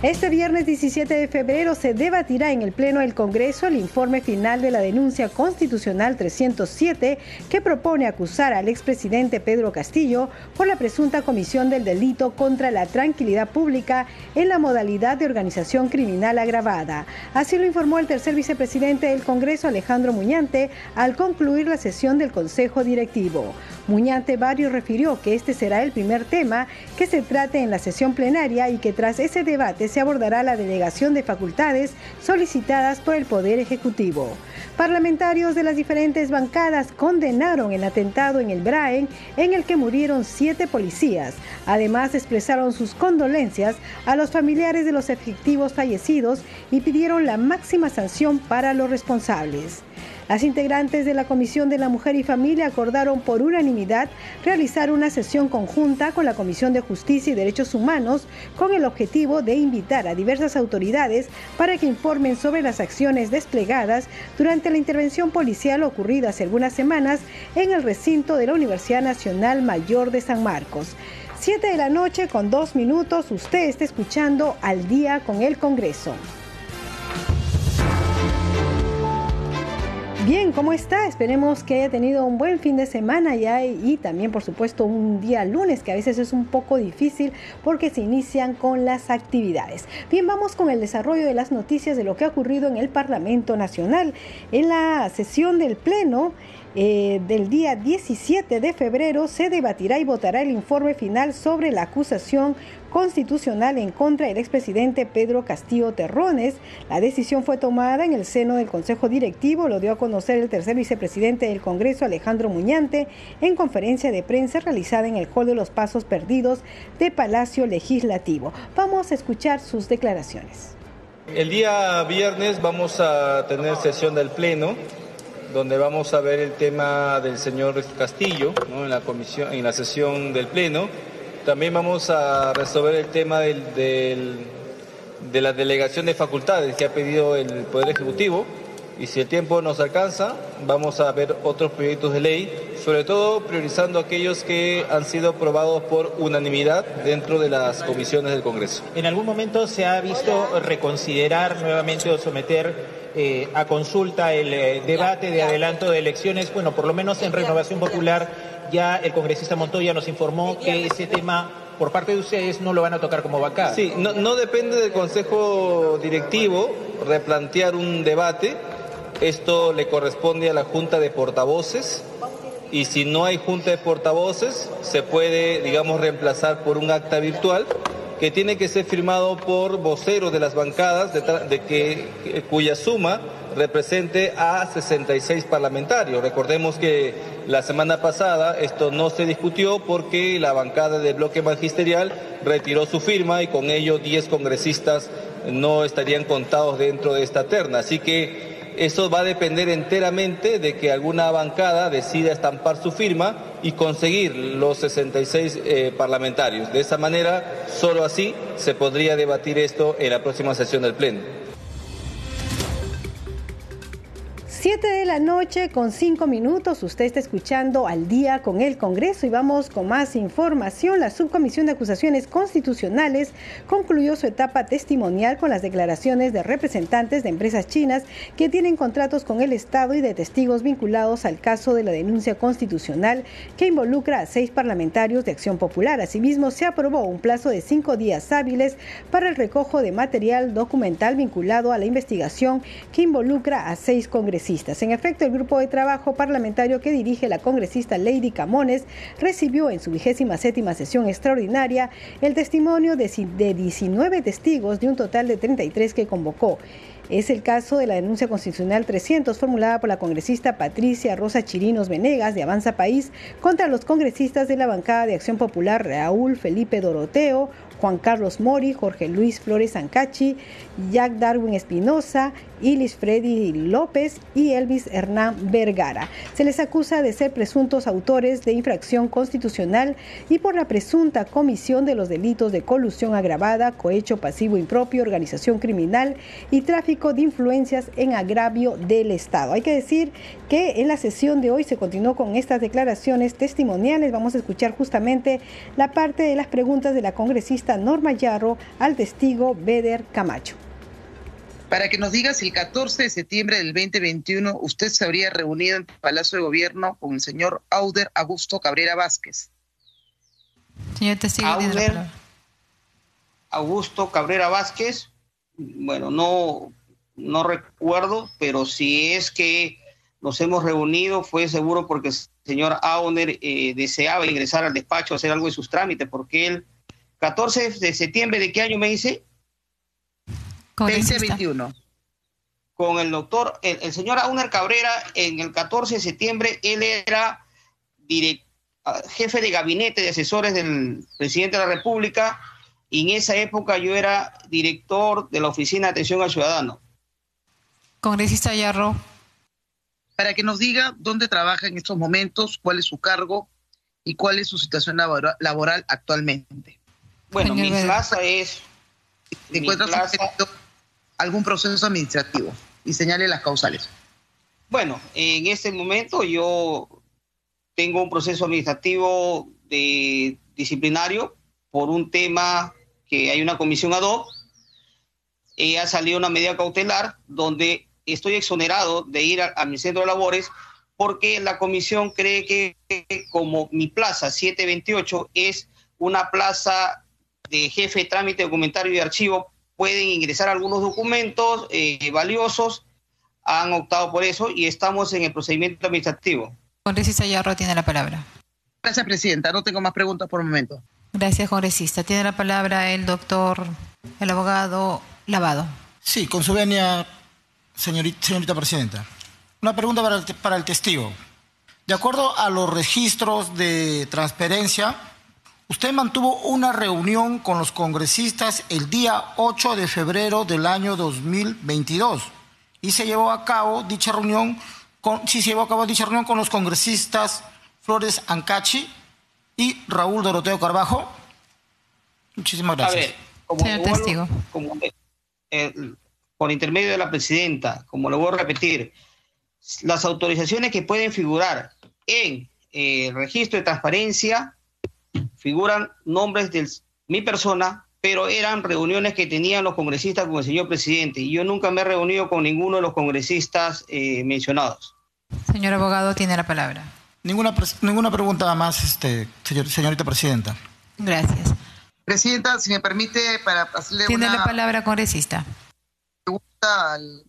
Este viernes 17 de febrero se debatirá en el Pleno del Congreso el informe final de la denuncia constitucional 307 que propone acusar al expresidente Pedro Castillo por la presunta comisión del delito contra la tranquilidad pública en la modalidad de organización criminal agravada. Así lo informó el tercer vicepresidente del Congreso, Alejandro Muñante, al concluir la sesión del Consejo Directivo. Muñante Barrio refirió que este será el primer tema que se trate en la sesión plenaria y que tras ese debate se abordará la delegación de facultades solicitadas por el Poder Ejecutivo. Parlamentarios de las diferentes bancadas condenaron el atentado en el Braen en el que murieron siete policías. Además expresaron sus condolencias a los familiares de los efectivos fallecidos y pidieron la máxima sanción para los responsables. Las integrantes de la Comisión de la Mujer y Familia acordaron por unanimidad realizar una sesión conjunta con la Comisión de Justicia y Derechos Humanos con el objetivo de invitar a diversas autoridades para que informen sobre las acciones desplegadas durante la intervención policial ocurrida hace algunas semanas en el recinto de la Universidad Nacional Mayor de San Marcos. Siete de la noche con dos minutos, usted está escuchando al día con el Congreso. Bien, ¿cómo está? Esperemos que haya tenido un buen fin de semana ya y también, por supuesto, un día lunes que a veces es un poco difícil porque se inician con las actividades. Bien, vamos con el desarrollo de las noticias de lo que ha ocurrido en el Parlamento Nacional. En la sesión del Pleno, eh, del día 17 de febrero se debatirá y votará el informe final sobre la acusación constitucional en contra del expresidente Pedro Castillo Terrones. La decisión fue tomada en el seno del Consejo Directivo, lo dio a conocer el tercer vicepresidente del Congreso, Alejandro Muñante, en conferencia de prensa realizada en el Hall de los Pasos Perdidos de Palacio Legislativo. Vamos a escuchar sus declaraciones. El día viernes vamos a tener sesión del Pleno donde vamos a ver el tema del señor Castillo en, la comisión, en la sesión del Pleno. También vamos a resolver el tema del, de la delegación de facultades que ha pedido el Poder Ejecutivo. Y si el tiempo nos alcanza, vamos a ver otros proyectos de ley, sobre todo priorizando aquellos que han sido aprobados por unanimidad dentro de las comisiones del Congreso. ¿En algún momento se ha visto reconsiderar nuevamente o someter eh, a consulta el eh, debate de adelanto de elecciones. Bueno, por lo menos en Renovación Popular ya el congresista Montoya nos informó que ese tema por parte de ustedes no lo van a tocar como bancada. Sí, no, no depende del Consejo Directivo replantear un debate. Esto le corresponde a la Junta de Portavoces y si no hay Junta de Portavoces se puede, digamos, reemplazar por un acta virtual que tiene que ser firmado por voceros de las bancadas, de, que, cuya suma represente a 66 parlamentarios. Recordemos que la semana pasada esto no se discutió porque la bancada del bloque magisterial retiró su firma y con ello 10 congresistas no estarían contados dentro de esta terna. Así que eso va a depender enteramente de que alguna bancada decida estampar su firma y conseguir los 66 eh, parlamentarios. De esa manera, solo así se podría debatir esto en la próxima sesión del Pleno. 7 de la noche con 5 minutos, usted está escuchando al día con el Congreso y vamos con más información. La Subcomisión de Acusaciones Constitucionales concluyó su etapa testimonial con las declaraciones de representantes de empresas chinas que tienen contratos con el Estado y de testigos vinculados al caso de la denuncia constitucional que involucra a seis parlamentarios de Acción Popular. Asimismo, se aprobó un plazo de cinco días hábiles para el recojo de material documental vinculado a la investigación que involucra a seis congresistas En efecto, el grupo de trabajo parlamentario que dirige la congresista Lady Camones recibió en su vigésima séptima sesión extraordinaria el testimonio de 19 testigos de un total de 33 que convocó. Es el caso de la denuncia constitucional 300 formulada por la congresista Patricia Rosa Chirinos Venegas de Avanza País contra los congresistas de la bancada de Acción Popular Raúl Felipe Doroteo, Juan Carlos Mori, Jorge Luis Flores Ancachi, Jack Darwin Espinosa, Ilis Freddy López y Elvis Hernán Vergara. Se les acusa de ser presuntos autores de infracción constitucional y por la presunta comisión de los delitos de colusión agravada, cohecho pasivo impropio, organización criminal y tráfico de influencias en agravio del Estado. Hay que decir que en la sesión de hoy se continuó con estas declaraciones testimoniales. Vamos a escuchar justamente la parte de las preguntas de la congresista Norma Yarro al testigo Beder Camacho para que nos diga si el 14 de septiembre del 2021 usted se habría reunido en el Palacio de Gobierno con el señor Auder Augusto Cabrera Vázquez. Señor testigo, Auder Augusto Cabrera Vázquez, bueno, no, no recuerdo, pero si es que nos hemos reunido fue seguro porque el señor Auner eh, deseaba ingresar al despacho a hacer algo de sus trámites, porque el 14 de septiembre de qué año me dice? 2021. Con el doctor, el, señor Auner Cabrera, en el 14 de septiembre, él era ah, jefe de gabinete de asesores del presidente de la República y en esa época yo era director de la Oficina de Atención al Ciudadano. Congresista Yarro. Para que nos diga dónde trabaja en estos momentos, cuál es su cargo y cuál es su situación laboral actualmente. Bueno, mi plaza es... Mi plaza, algún proceso administrativo y señale las causales. Bueno, en este momento yo tengo un proceso administrativo de disciplinario por un tema que hay una comisión ad hoc. ha salido una medida cautelar donde estoy exonerado de ir a, mi centro de labores porque la comisión cree que como mi plaza 728 es una plaza de jefe de trámite documentario y archivo pueden ingresar algunos documentos eh, valiosos, han optado por eso y estamos en el procedimiento administrativo. Congresista Yarro tiene la palabra. Gracias, Presidenta. No tengo más preguntas por el momento. Gracias, congresista. Tiene la palabra el doctor, el abogado Lavado. Sí, con su venia, señorita, señorita Presidenta. Una pregunta para el, para el testigo. De acuerdo a los registros de transparencia, Usted mantuvo una reunión con los congresistas el día 8 de febrero del año 2022 y se llevó a cabo dicha reunión con, sí, se llevó a cabo dicha reunión con los congresistas Flores Ancachi y Raúl Doroteo Carbajo. Muchísimas gracias. A ver, como Señor testigo. Eh, por intermedio de la presidenta, como lo voy a repetir, las autorizaciones que pueden figurar en el eh, registro de transparencia figuran nombres de mi persona, pero eran reuniones que tenían los congresistas con el señor presidente y yo nunca me he reunido con ninguno de los congresistas eh, mencionados. Señor abogado, tiene la palabra. Ninguna, ninguna pregunta más, este, señorita presidenta. Gracias. Presidenta, si me permite, para hacerle Tiene la palabra, congresista. pregunta al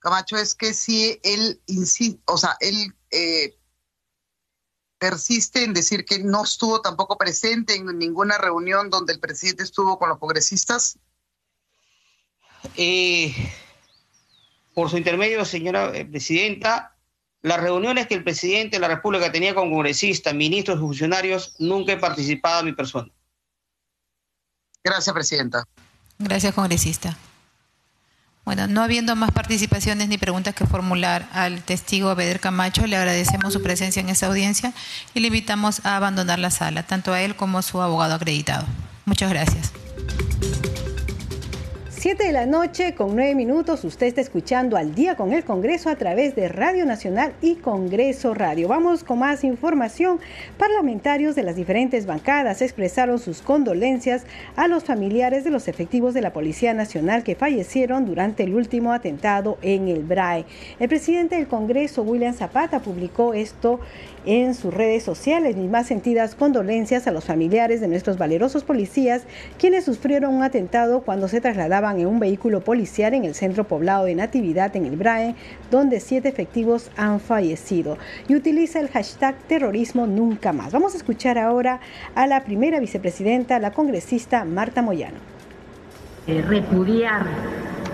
Camacho es que si él, o sea, él eh, persiste en decir que no estuvo tampoco presente en ninguna reunión donde el presidente estuvo con los congresistas? Eh, por su intermedio, señora eh, presidenta, las reuniones que el presidente de la República tenía con congresistas, ministros y funcionarios, nunca he participado a mi persona. Gracias, presidenta. Gracias, congresista. Bueno, no habiendo más participaciones ni preguntas que formular al testigo Beder Camacho, le agradecemos su presencia en esta audiencia y le invitamos a abandonar la sala, tanto a él como a su abogado acreditado. Muchas gracias. 7 de la noche con 9 minutos, usted está escuchando al día con el Congreso a través de Radio Nacional y Congreso Radio. Vamos con más información. Parlamentarios de las diferentes bancadas expresaron sus condolencias a los familiares de los efectivos de la Policía Nacional que fallecieron durante el último atentado en el BRAE. El presidente del Congreso, William Zapata, publicó esto en sus redes sociales. Mis más sentidas condolencias a los familiares de nuestros valerosos policías quienes sufrieron un atentado cuando se trasladaban en un vehículo policial en el centro poblado de Natividad en el Brae, donde siete efectivos han fallecido. Y utiliza el hashtag terrorismo nunca más. Vamos a escuchar ahora a la primera vicepresidenta, la congresista Marta Moyano. Eh, repudiar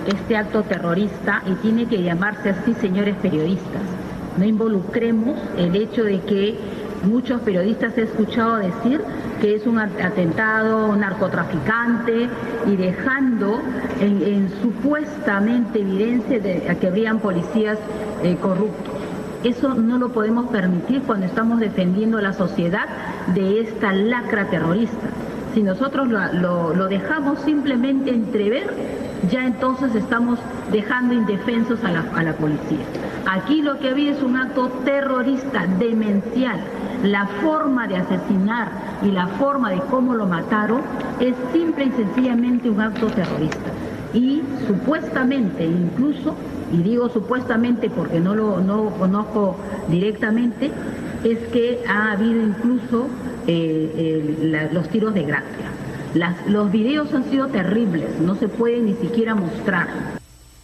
este acto terrorista y tiene que llamarse así, señores periodistas. No involucremos el hecho de que muchos periodistas he escuchado decir que es un atentado narcotraficante y dejando en, supuestamente evidencia de que habrían policías eh, corruptos. Eso no lo podemos permitir cuando estamos defendiendo a la sociedad de esta lacra terrorista. Si nosotros lo dejamos simplemente entrever, ya entonces estamos dejando indefensos a la, policía. Aquí lo que ha habido es un acto terrorista, demencial. La forma de asesinar y la forma de cómo lo mataron es simple y sencillamente un acto terrorista. Y supuestamente, incluso, y digo supuestamente porque no lo no conozco directamente, es que ha habido incluso eh, los tiros de gracia los videos han sido terribles, no se puede ni siquiera mostrar.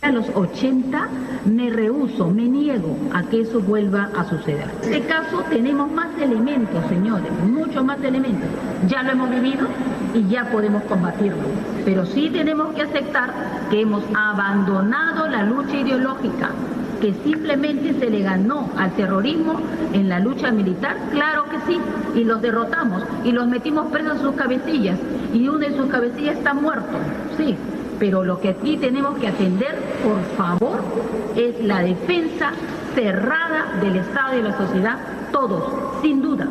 A los 80 me rehuso, me niego a que eso vuelva a suceder. En este caso tenemos más elementos, señores, muchos más elementos. Ya lo hemos vivido y ya podemos combatirlo. Pero sí tenemos que aceptar que hemos abandonado la lucha ideológica que simplemente se le ganó al terrorismo en la lucha militar? Claro que sí, y los derrotamos y los metimos presos en sus cabecillas y uno de sus cabecillas está muerto, sí, pero lo que aquí tenemos que atender, por favor, es la defensa cerrada del Estado y de la sociedad, todos, sin dudas.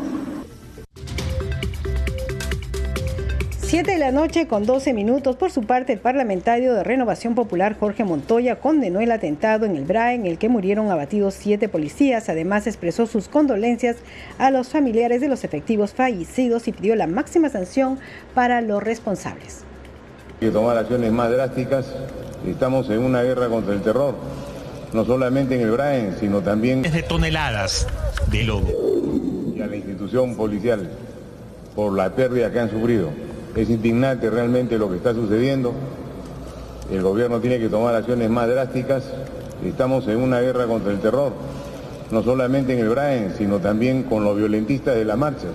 7 de la noche con 12 minutos. Por su parte, el parlamentario de Renovación Popular Jorge Montoya condenó el atentado en el BRA en el que murieron abatidos siete policías. Además, expresó sus condolencias a los familiares de los efectivos fallecidos y pidió la máxima sanción para los responsables. Hay que tomar acciones más drásticas. Estamos en una guerra contra el terror, no solamente en el BRAEN, sino también... de toneladas de lobo. Y a la institución policial por la pérdida que han sufrido. Es indignante realmente lo que está sucediendo. El gobierno tiene que tomar acciones más drásticas. Estamos en una guerra contra el terror, no solamente en el Braen, sino también con los violentistas de las marchas,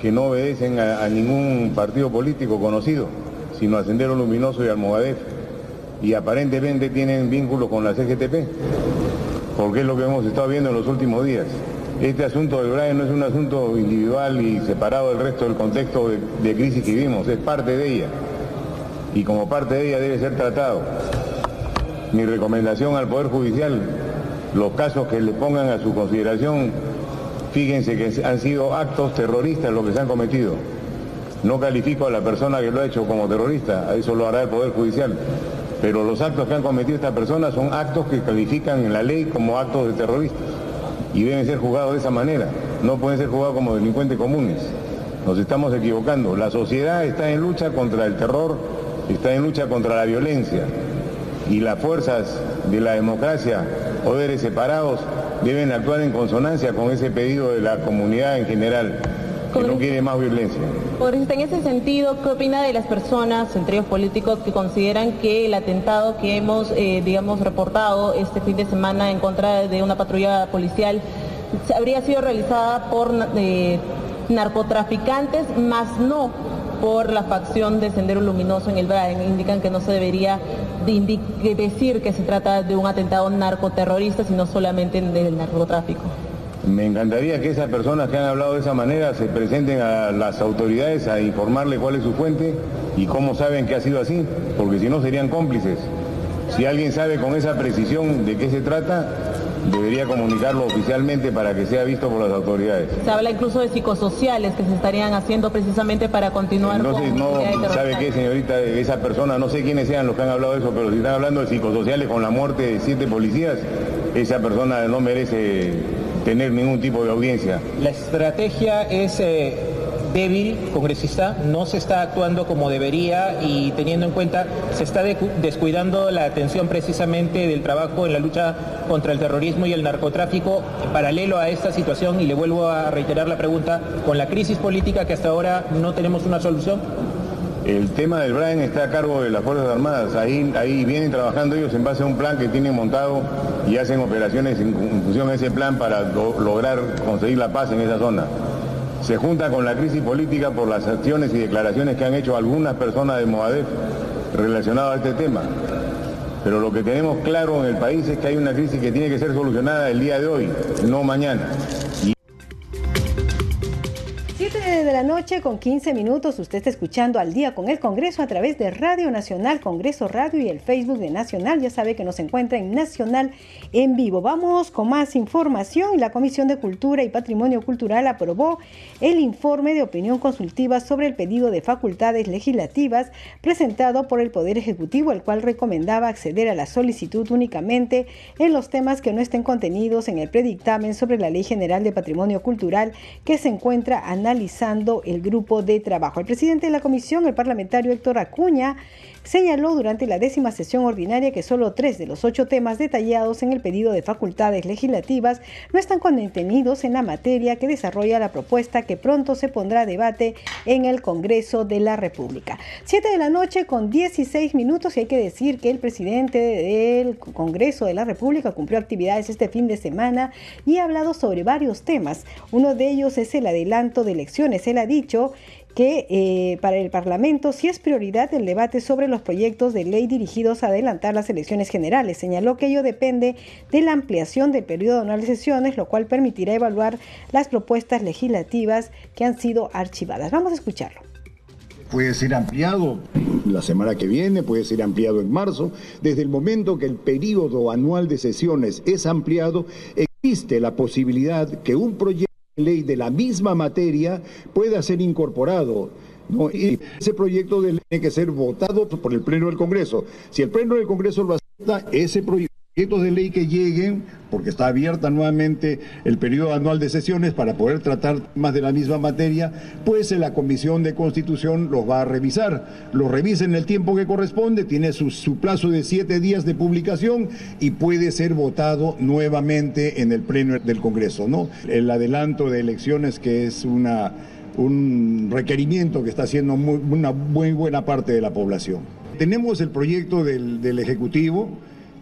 que no obedecen a, ningún partido político conocido, sino a Sendero Luminoso y Almogadef. Y aparentemente tienen vínculos con la CGTP, porque es lo que hemos estado viendo en los últimos días. Este asunto del Brian no es un asunto individual y separado del resto del contexto de, crisis que vivimos, es parte de ella. Y como parte de ella debe ser tratado. Mi recomendación al Poder Judicial, los casos que le pongan a su consideración, fíjense que han sido actos terroristas los que se han cometido. No califico a la persona que lo ha hecho como terrorista, eso lo hará el Poder Judicial. Pero los actos que han cometido estas personas son actos que califican en la ley como actos de terroristas y deben ser juzgados de esa manera. No pueden ser juzgados como delincuentes comunes. Nos estamos equivocando. La sociedad está en lucha contra el terror, está en lucha contra la violencia. Y las fuerzas de la democracia, poderes separados, deben actuar en consonancia con ese pedido de la comunidad en general que no quiere más violencia. en ese sentido, ¿qué opina de las personas, entre ellos políticos, que consideran que el atentado que hemos, eh, digamos, reportado este fin de semana en contra de una patrulla policial habría sido realizada por eh, narcotraficantes, más no por la facción de Sendero Luminoso en el Braen. Indican que no se debería decir que se trata de un atentado narcoterrorista, sino solamente del narcotráfico. Me encantaría que esas personas que han hablado de esa manera se presenten a las autoridades a informarle cuál es su fuente y cómo saben que ha sido así, porque si no serían cómplices. Si alguien sabe con esa precisión de qué se trata, debería comunicarlo oficialmente para que sea visto por las autoridades. Se habla incluso de psicosociales que se estarían haciendo precisamente para continuar no sé, no sabe qué señorita esa persona no sé quiénes sean los que han hablado de eso pero si están hablando de psicosociales con la muerte de siete policías esa persona no merece tener ningún tipo de audiencia. La estrategia es eh, débil, congresista, no se está actuando como debería y teniendo en cuenta, se está descuidando la atención precisamente del trabajo en la lucha contra el terrorismo y el narcotráfico. Paralelo a esta situación, y le vuelvo a reiterar la pregunta, con la crisis política que hasta ahora no tenemos una solución. El tema del Brian está a cargo de las Fuerzas Armadas. Ahí, ahí vienen trabajando ellos en base a un plan que tienen montado y hacen operaciones en, función a ese plan para lograr conseguir la paz en esa zona. Se junta con la crisis política por las acciones y declaraciones que han hecho algunas personas de Movadef relacionadas a este tema. Pero lo que tenemos claro en el país es que hay una crisis que tiene que ser solucionada el día de hoy, no mañana. 7 de la noche con 15 minutos, usted está escuchando al día con el Congreso a través de Radio Nacional, Congreso Radio y el Facebook de Nacional. Ya sabe que nos encuentra en Nacional en vivo. Vamos con más información. La Comisión de Cultura y Patrimonio Cultural aprobó el informe de opinión consultiva sobre el pedido de facultades legislativas presentado por el Poder Ejecutivo, el cual recomendaba acceder a la solicitud únicamente en los temas que no estén contenidos en el predictamen sobre la Ley General de Patrimonio Cultural que se encuentra analizando el grupo de trabajo. El presidente de la comisión, el parlamentario Héctor Acuña, señaló durante la décima sesión ordinaria que solo tres de los ocho temas detallados en el pedido de facultades legislativas no están contenidos en la materia que desarrolla la propuesta que pronto se pondrá a debate en el Congreso de la República. Siete de la noche con 16 minutos y hay que decir que el presidente del Congreso de la República cumplió actividades este fin de semana y ha hablado sobre varios temas. Uno de ellos es el adelanto de elecciones. Él ha dicho que eh, para el Parlamento sí es prioridad el debate sobre los proyectos de ley dirigidos a adelantar las elecciones generales. Señaló que ello depende de la ampliación del periodo anual de sesiones, lo cual permitirá evaluar las propuestas legislativas que han sido archivadas. Vamos a escucharlo. Puede ser ampliado la semana que viene, puede ser ampliado en marzo. Desde el momento que el periodo anual de sesiones es ampliado, existe la posibilidad que un proyecto ley de la misma materia pueda ser incorporado. ¿no? Y ese proyecto de ley tiene que ser votado por el Pleno del Congreso. Si el Pleno del Congreso lo acepta, ese proyecto proyectos de ley que lleguen, porque está abierta nuevamente el periodo anual de sesiones para poder tratar más de la misma materia, pues la Comisión de Constitución los va a revisar. Los revisa en el tiempo que corresponde, tiene su, su plazo de siete días de publicación y puede ser votado nuevamente en el Pleno del Congreso. ¿no? El adelanto de elecciones que es una, un requerimiento que está haciendo una muy buena parte de la población. Tenemos el proyecto del, del Ejecutivo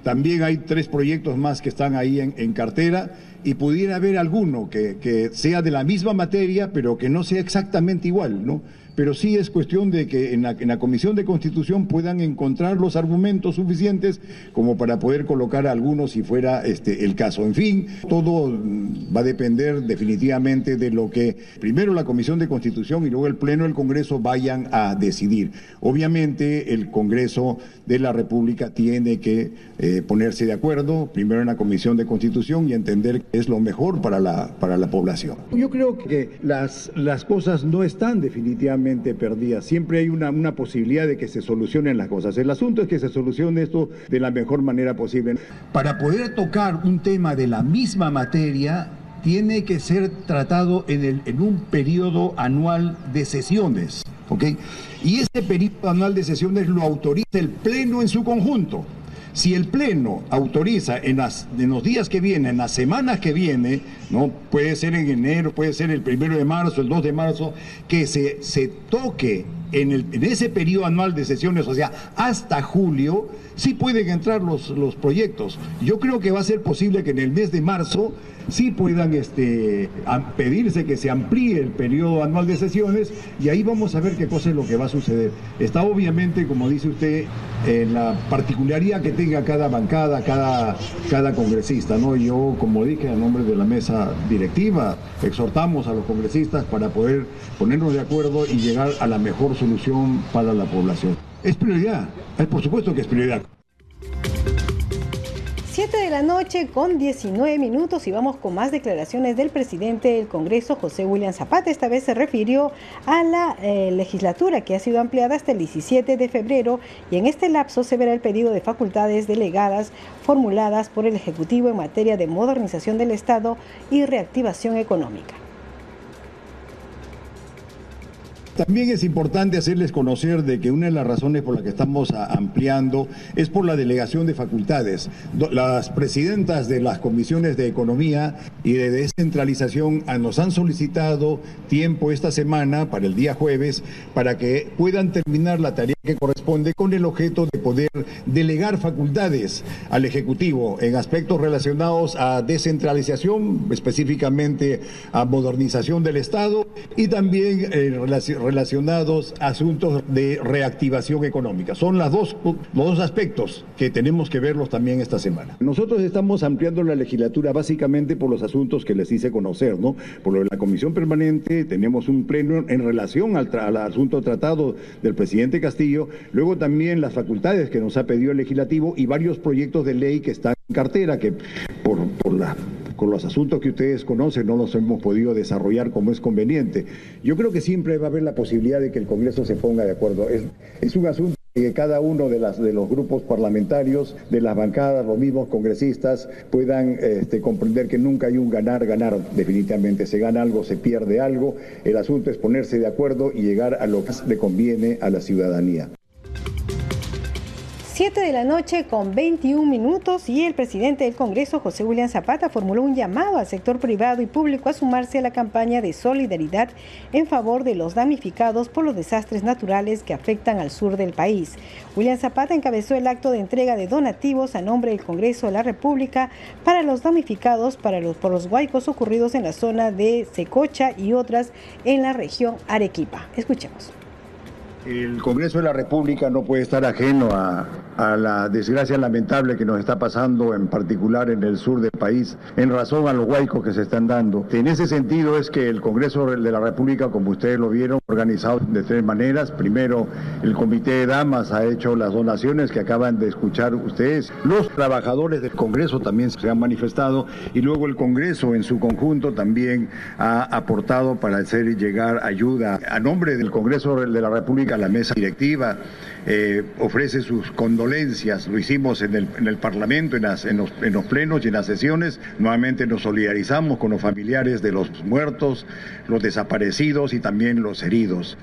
también hay tres proyectos más que están ahí en, cartera y pudiera haber alguno que, que, sea de la misma materia, pero que no sea exactamente igual, ¿no? Pero sí es cuestión de que en la, Comisión de Constitución puedan encontrar los argumentos suficientes como para poder colocar algunos si fuera este, el caso. En fin, todo va a depender definitivamente de lo que primero la Comisión de Constitución y luego el Pleno del Congreso vayan a decidir. Obviamente el Congreso de la República tiene que eh, ponerse de acuerdo, primero en la Comisión de Constitución y entender que es lo mejor para la, para la población. Yo creo que las, las cosas no están definitivamente perdida. Siempre hay una, una posibilidad de que se solucionen las cosas. El asunto es que se solucione esto de la mejor manera posible. Para poder tocar un tema de la misma materia, tiene que ser tratado en, el, en un periodo anual de sesiones. ¿ok? Y ese periodo anual de sesiones lo autoriza el Pleno en su conjunto. Si el Pleno autoriza en, las, los días que vienen, en las semanas que vienen, ¿no? puede ser en enero, puede ser el primero de marzo, el 2 de marzo, que se, se toque en, el, en ese periodo anual de sesiones, o sea, hasta julio, sí pueden entrar los, los proyectos. Yo creo que va a ser posible que en el mes de marzo sí puedan este, pedirse que se amplíe el periodo anual de sesiones y ahí vamos a ver qué cosa es lo que va a suceder. Está obviamente, como dice usted, en la particularidad que tenga cada bancada, cada, cada congresista. ¿no? Yo, como dije, a nombre de la mesa directiva, exhortamos a los congresistas para poder ponernos de acuerdo y llegar a la mejor solución para la población. Es prioridad, por supuesto que es prioridad. 7 de la noche con 19 minutos y vamos con más declaraciones del presidente del Congreso, José William Zapata. Esta vez se refirió a la eh, legislatura que ha sido ampliada hasta el 17 de febrero y en este lapso se verá el pedido de facultades delegadas formuladas por el Ejecutivo en materia de modernización del Estado y reactivación económica. También es importante hacerles conocer de que una de las razones por las que estamos ampliando es por la delegación de facultades. Las presidentas de las comisiones de economía y de descentralización nos han solicitado tiempo esta semana para el día jueves para que puedan terminar la tarea que corresponde con el objeto de poder delegar facultades al Ejecutivo en aspectos relacionados a descentralización, específicamente a modernización del Estado y también eh, relacionados a asuntos de reactivación económica. Son las dos, los dos aspectos que tenemos que verlos también esta semana. Nosotros estamos ampliando la legislatura básicamente por los asuntos que les hice conocer, ¿no? Por lo de la Comisión Permanente tenemos un pleno en relación al, al asunto tratado del presidente Castillo, luego también las facultades que nos ha pedido el legislativo y varios proyectos de ley que están en cartera que por, por la con los asuntos que ustedes conocen no los hemos podido desarrollar como es conveniente. Yo creo que siempre va a haber la posibilidad de que el Congreso se ponga de acuerdo. Es, es un asunto que cada uno de, las, de los grupos parlamentarios, de las bancadas, los mismos congresistas, puedan este, comprender que nunca hay un ganar-ganar, definitivamente. Se gana algo, se pierde algo. El asunto es ponerse de acuerdo y llegar a lo que le conviene a la ciudadanía. 7 de la noche con 21 minutos y el presidente del Congreso, José William Zapata, formuló un llamado al sector privado y público a sumarse a la campaña de solidaridad en favor de los damnificados por los desastres naturales que afectan al sur del país. William Zapata encabezó el acto de entrega de donativos a nombre del Congreso de la República para los damnificados para los, por los huaicos ocurridos en la zona de Secocha y otras en la región Arequipa. Escuchemos. El Congreso de la República no puede estar ajeno a, la desgracia lamentable que nos está pasando, en particular en el sur del país, en razón a los huaicos que se están dando. En ese sentido es que el Congreso de la República, como ustedes lo vieron, organizado de tres maneras. Primero, el Comité de Damas ha hecho las donaciones que acaban de escuchar ustedes. Los trabajadores del Congreso también se han manifestado y luego el Congreso en su conjunto también ha aportado para hacer llegar ayuda. A nombre del Congreso de la República, la mesa directiva, eh, ofrece sus condolencias, lo hicimos en el, en el Parlamento, en, las, en, los, en, los, plenos y en las sesiones, nuevamente nos solidarizamos con los familiares de los muertos, los desaparecidos y también los heridos.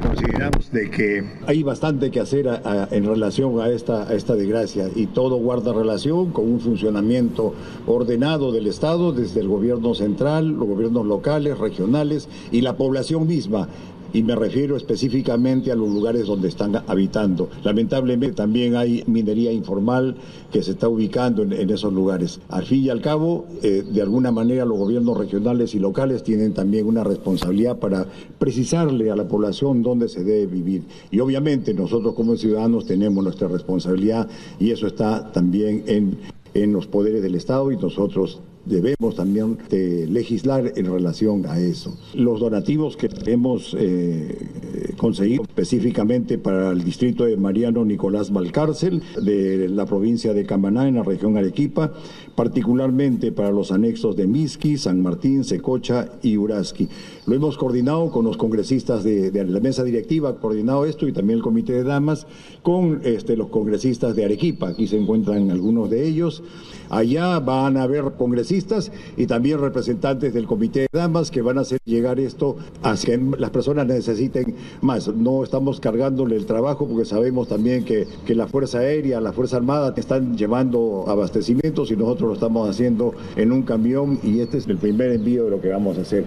Consideramos de que hay bastante que hacer a, a, en relación a esta, a esta desgracia y todo guarda relación con un funcionamiento ordenado del Estado desde el gobierno central, los gobiernos locales, regionales y la población misma y me refiero específicamente a los lugares donde están habitando. Lamentablemente también hay minería informal que se está ubicando en, esos lugares. Al fin y al cabo, eh, de alguna manera los gobiernos regionales y locales tienen también una responsabilidad para precisarle a la población dónde se debe vivir. Y obviamente nosotros como ciudadanos tenemos nuestra responsabilidad y eso está también en, en los poderes del Estado y nosotros debemos también de legislar en relación a eso. Los donativos que hemos eh, conseguido específicamente para el distrito de Mariano Nicolás Valcárcel de la provincia de Camaná en la región Arequipa, particularmente para los anexos de Misqui, San Martín, Secocha y Uraski. Lo hemos coordinado con los congresistas de, la mesa directiva, coordinado esto y también el comité de damas con este, los congresistas de Arequipa. Aquí se encuentran algunos de ellos. Allá van a haber congresistas y también representantes del Comité de Damas que van a hacer llegar esto a que las personas necesiten más. No estamos cargándole el trabajo porque sabemos también que, que la Fuerza Aérea, la Fuerza Armada están llevando abastecimientos y nosotros lo estamos haciendo en un camión y este es el primer envío de lo que vamos a hacer.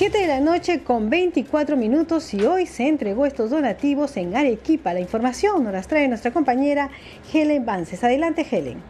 7 de la noche con 24 minutos y hoy se entregó estos donativos en Arequipa. La información nos las trae nuestra compañera Helen Vances. Adelante, Helen.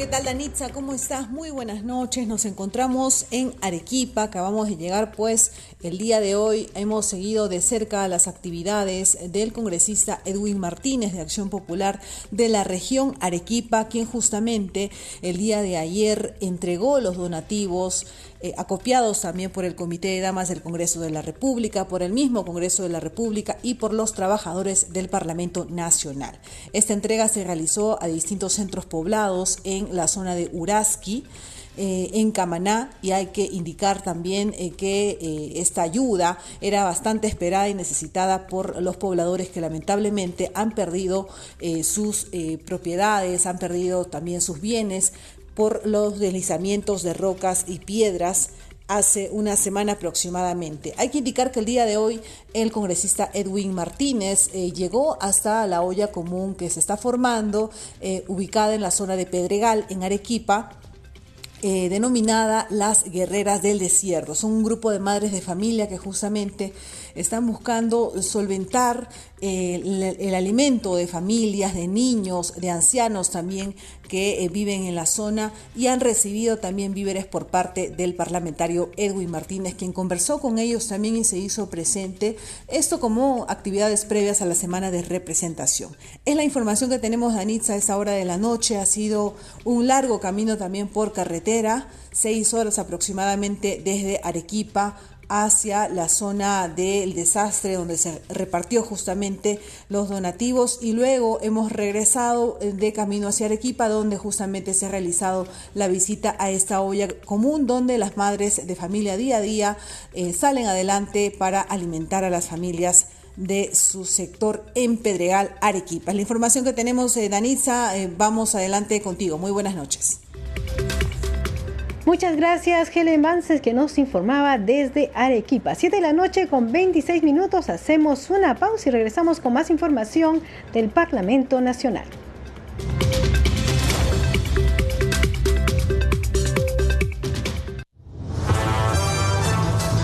¿Qué tal, Danitza? ¿Cómo estás? Muy buenas noches. Nos encontramos en Arequipa. Acabamos de llegar, pues, el día de hoy. Hemos seguido de cerca las actividades del congresista Edwin Martínez de Acción Popular de la región Arequipa, quien justamente el día de ayer entregó los donativos eh, acopiados también por el Comité de Damas del Congreso de la República, por el mismo Congreso de la República y por los trabajadores del Parlamento Nacional. Esta entrega se realizó a distintos centros poblados en la zona de Uraski. Eh, en Camaná y hay que indicar también eh, que eh, esta ayuda era bastante esperada y necesitada por los pobladores que lamentablemente han perdido sus propiedades, han perdido también sus bienes por los deslizamientos de rocas y piedras hace una semana aproximadamente. Hay que indicar que el día de hoy el congresista Edwin Martínez llegó hasta la olla común que se está formando, ubicada en la zona de Pedregal, en Arequipa, eh, denominada las Guerreras del Desierto. Son un grupo de madres de familia que justamente están buscando solventar eh, el, alimento de familias, de niños, de ancianos también que eh, viven en la zona y han recibido también víveres por parte del parlamentario Edwin Martínez, quien conversó con ellos también y se hizo presente, esto como actividades previas a la semana de representación. Es la información que tenemos, Danitza, a esta hora de la noche. Ha sido un largo camino también por carretera, seis horas aproximadamente desde Arequipa hacia la zona del desastre donde se repartió justamente los donativos y luego hemos regresado de camino hacia Arequipa donde justamente se ha realizado la visita a esta olla común donde las madres de familia día a día eh, salen adelante para alimentar a las familias de su sector en Pedregal, Arequipa. La información que tenemos, eh, Danitza, eh, vamos adelante contigo. Muy buenas noches. Muchas gracias, Helen Vances, que nos informaba desde Arequipa. Siete de la noche con 26 minutos. Hacemos una pausa y regresamos con más información del Parlamento Nacional.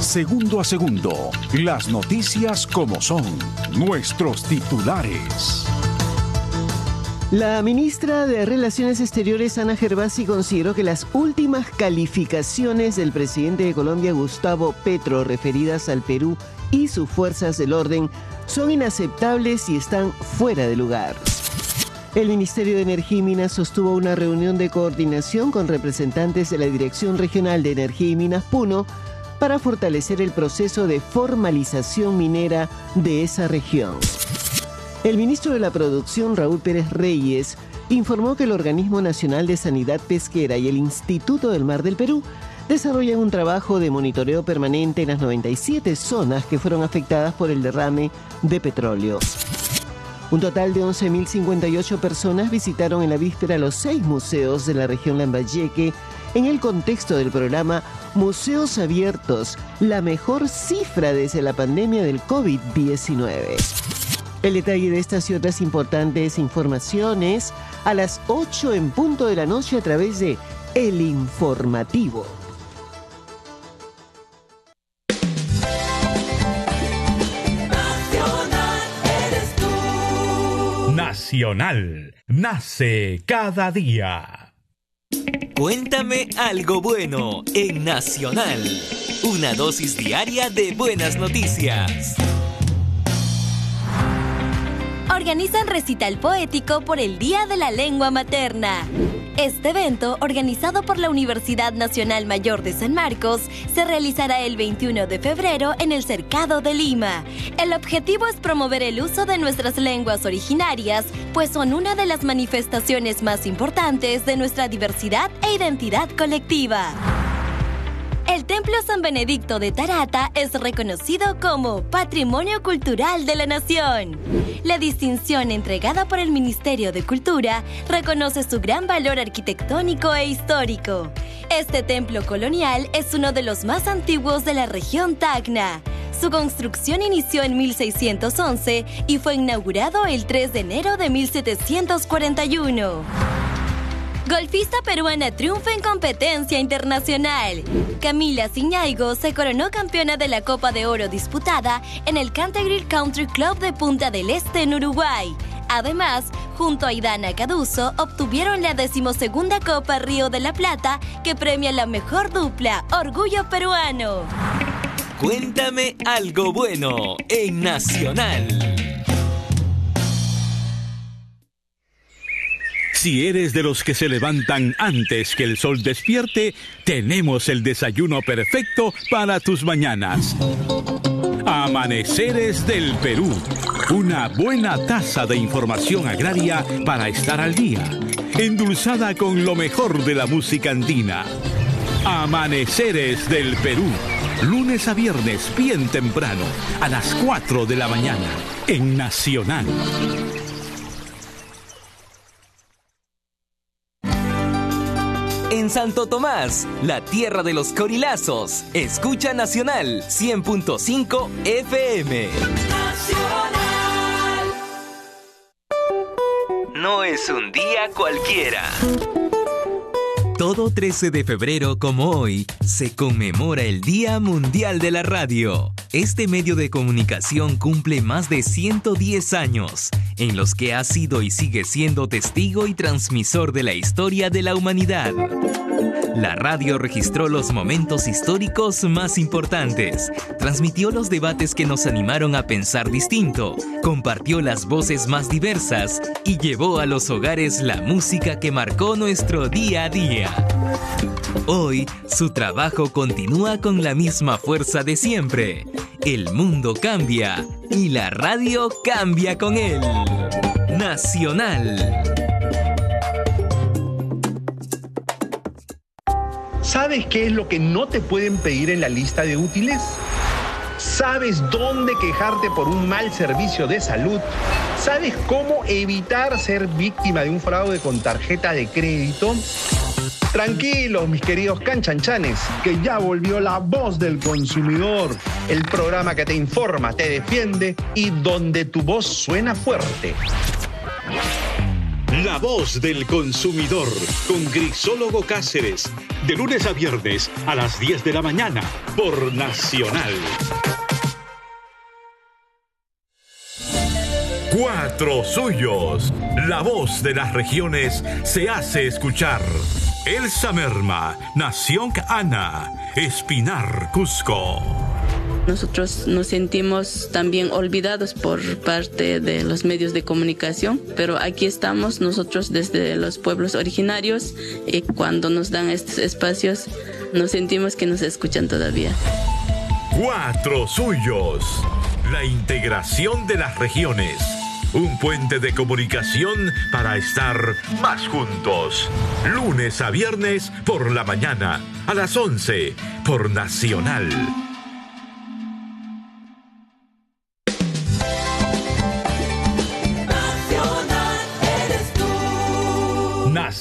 Segundo a segundo, las noticias como son, nuestros titulares. La ministra de Relaciones Exteriores, Ana Gervasi, consideró que las últimas calificaciones del presidente de Colombia, Gustavo Petro, referidas al Perú y sus fuerzas del orden, son inaceptables y están fuera de lugar. El Ministerio de Energía y Minas sostuvo una reunión de coordinación con representantes de la Dirección Regional de Energía y Minas Puno para fortalecer el proceso de formalización minera de esa región. El ministro de la Producción, Raúl Pérez Reyes, informó que el Organismo Nacional de Sanidad Pesquera y el Instituto del Mar del Perú desarrollan un trabajo de monitoreo permanente en las 97 zonas que fueron afectadas por el derrame de petróleo. Un total de 11.058 personas visitaron en la víspera los seis museos de la región Lambayeque en el contexto del programa Museos Abiertos, la mejor cifra desde la pandemia del COVID-19. El detalle de estas y otras importantes informaciones a las 8 en punto de la noche a través de El Informativo. Nacional, nace cada día. Cuéntame algo bueno en Nacional. Una dosis diaria de buenas noticias organizan recital poético por el Día de la Lengua Materna. Este evento, organizado por la Universidad Nacional Mayor de San Marcos, se realizará el 21 de febrero en el Cercado de Lima. El objetivo es promover el uso de nuestras lenguas originarias, pues son una de las manifestaciones más importantes de nuestra diversidad e identidad colectiva. El Templo San Benedicto de Tarata es reconocido como Patrimonio Cultural de la Nación. La distinción entregada por el Ministerio de Cultura reconoce su gran valor arquitectónico e histórico. Este templo colonial es uno de los más antiguos de la región Tacna. Su construcción inició en 1611 y fue inaugurado el 3 de enero de 1741. Golfista peruana triunfa en competencia internacional. Camila Ciñaigo se coronó campeona de la Copa de Oro disputada en el Canterbury Country Club de Punta del Este en Uruguay. Además, junto a Idana Caduso, obtuvieron la decimosegunda Copa Río de la Plata que premia la mejor dupla, Orgullo Peruano. Cuéntame algo bueno en Nacional. Si eres de los que se levantan antes que el sol despierte, tenemos el desayuno perfecto para tus mañanas. Amaneceres del Perú. Una buena taza de información agraria para estar al día. Endulzada con lo mejor de la música andina. Amaneceres del Perú. Lunes a viernes, bien temprano, a las 4 de la mañana, en Nacional. En Santo Tomás, la tierra de los corilazos. Escucha Nacional 100.5 FM. No es un día cualquiera. Todo 13 de febrero como hoy se conmemora el Día Mundial de la Radio. Este medio de comunicación cumple más de 110 años, en los que ha sido y sigue siendo testigo y transmisor de la historia de la humanidad. La radio registró los momentos históricos más importantes, transmitió los debates que nos animaron a pensar distinto, compartió las voces más diversas y llevó a los hogares la música que marcó nuestro día a día. Hoy, su trabajo continúa con la misma fuerza de siempre. El mundo cambia y la radio cambia con él. Nacional. ¿Sabes qué es lo que no te pueden pedir en la lista de útiles? ¿Sabes dónde quejarte por un mal servicio de salud? ¿Sabes cómo evitar ser víctima de un fraude con tarjeta de crédito? Tranquilos, mis queridos canchanchanes, que ya volvió la voz del consumidor, el programa que te informa, te defiende y donde tu voz suena fuerte. La voz del consumidor con Grisólogo Cáceres, de lunes a viernes a las 10 de la mañana por Nacional. Cuatro suyos. La voz de las regiones se hace escuchar. Elsa Merma, Nación Ana, Espinar, Cusco. Nosotros nos sentimos también olvidados por parte de los medios de comunicación, pero aquí estamos nosotros desde los pueblos originarios y cuando nos dan estos espacios nos sentimos que nos escuchan todavía. Cuatro suyos. La integración de las regiones. Un puente de comunicación para estar más juntos. Lunes a viernes por la mañana a las 11 por Nacional.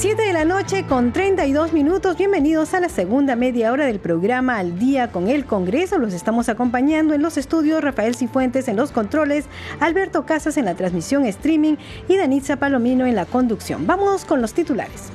Siete de la noche con 32 minutos. Bienvenidos a la segunda media hora del programa Al Día con el Congreso. Los estamos acompañando en los estudios Rafael Cifuentes en los controles, Alberto Casas en la transmisión streaming y Danitza Palomino en la conducción. Vamos con los titulares.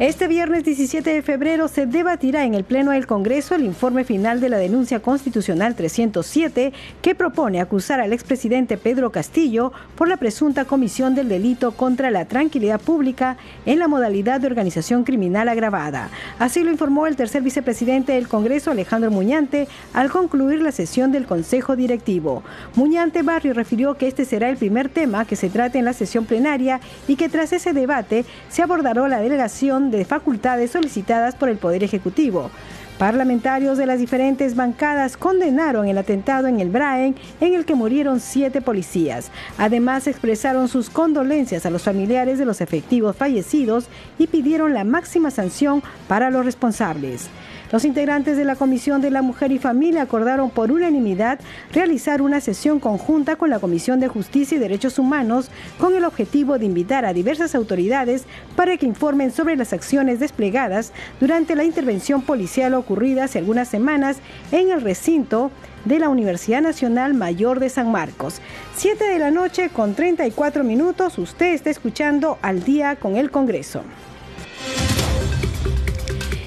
Este viernes 17 de febrero se debatirá en el Pleno del Congreso el informe final de la denuncia constitucional 307 que propone acusar al expresidente Pedro Castillo por la presunta comisión del delito contra la tranquilidad pública en la modalidad de organización criminal agravada. Así lo informó el tercer vicepresidente del Congreso, Alejandro Muñante, al concluir la sesión del Consejo Directivo. Muñante Barrio refirió que este será el primer tema que se trate en la sesión plenaria y que tras ese debate se abordará la delegación de facultades solicitadas por el Poder Ejecutivo. Parlamentarios de las diferentes bancadas condenaron el atentado en el Braen en el que murieron siete policías. Además expresaron sus condolencias a los familiares de los efectivos fallecidos y pidieron la máxima sanción para los responsables. Los integrantes de la Comisión de la Mujer y Familia acordaron por unanimidad realizar una sesión conjunta con la Comisión de Justicia y Derechos Humanos con el objetivo de invitar a diversas autoridades para que informen sobre las acciones desplegadas durante la intervención policial ocurrida hace algunas semanas en el recinto de la Universidad Nacional Mayor de San Marcos. Siete de la noche con 34 minutos, usted está escuchando al día con el Congreso.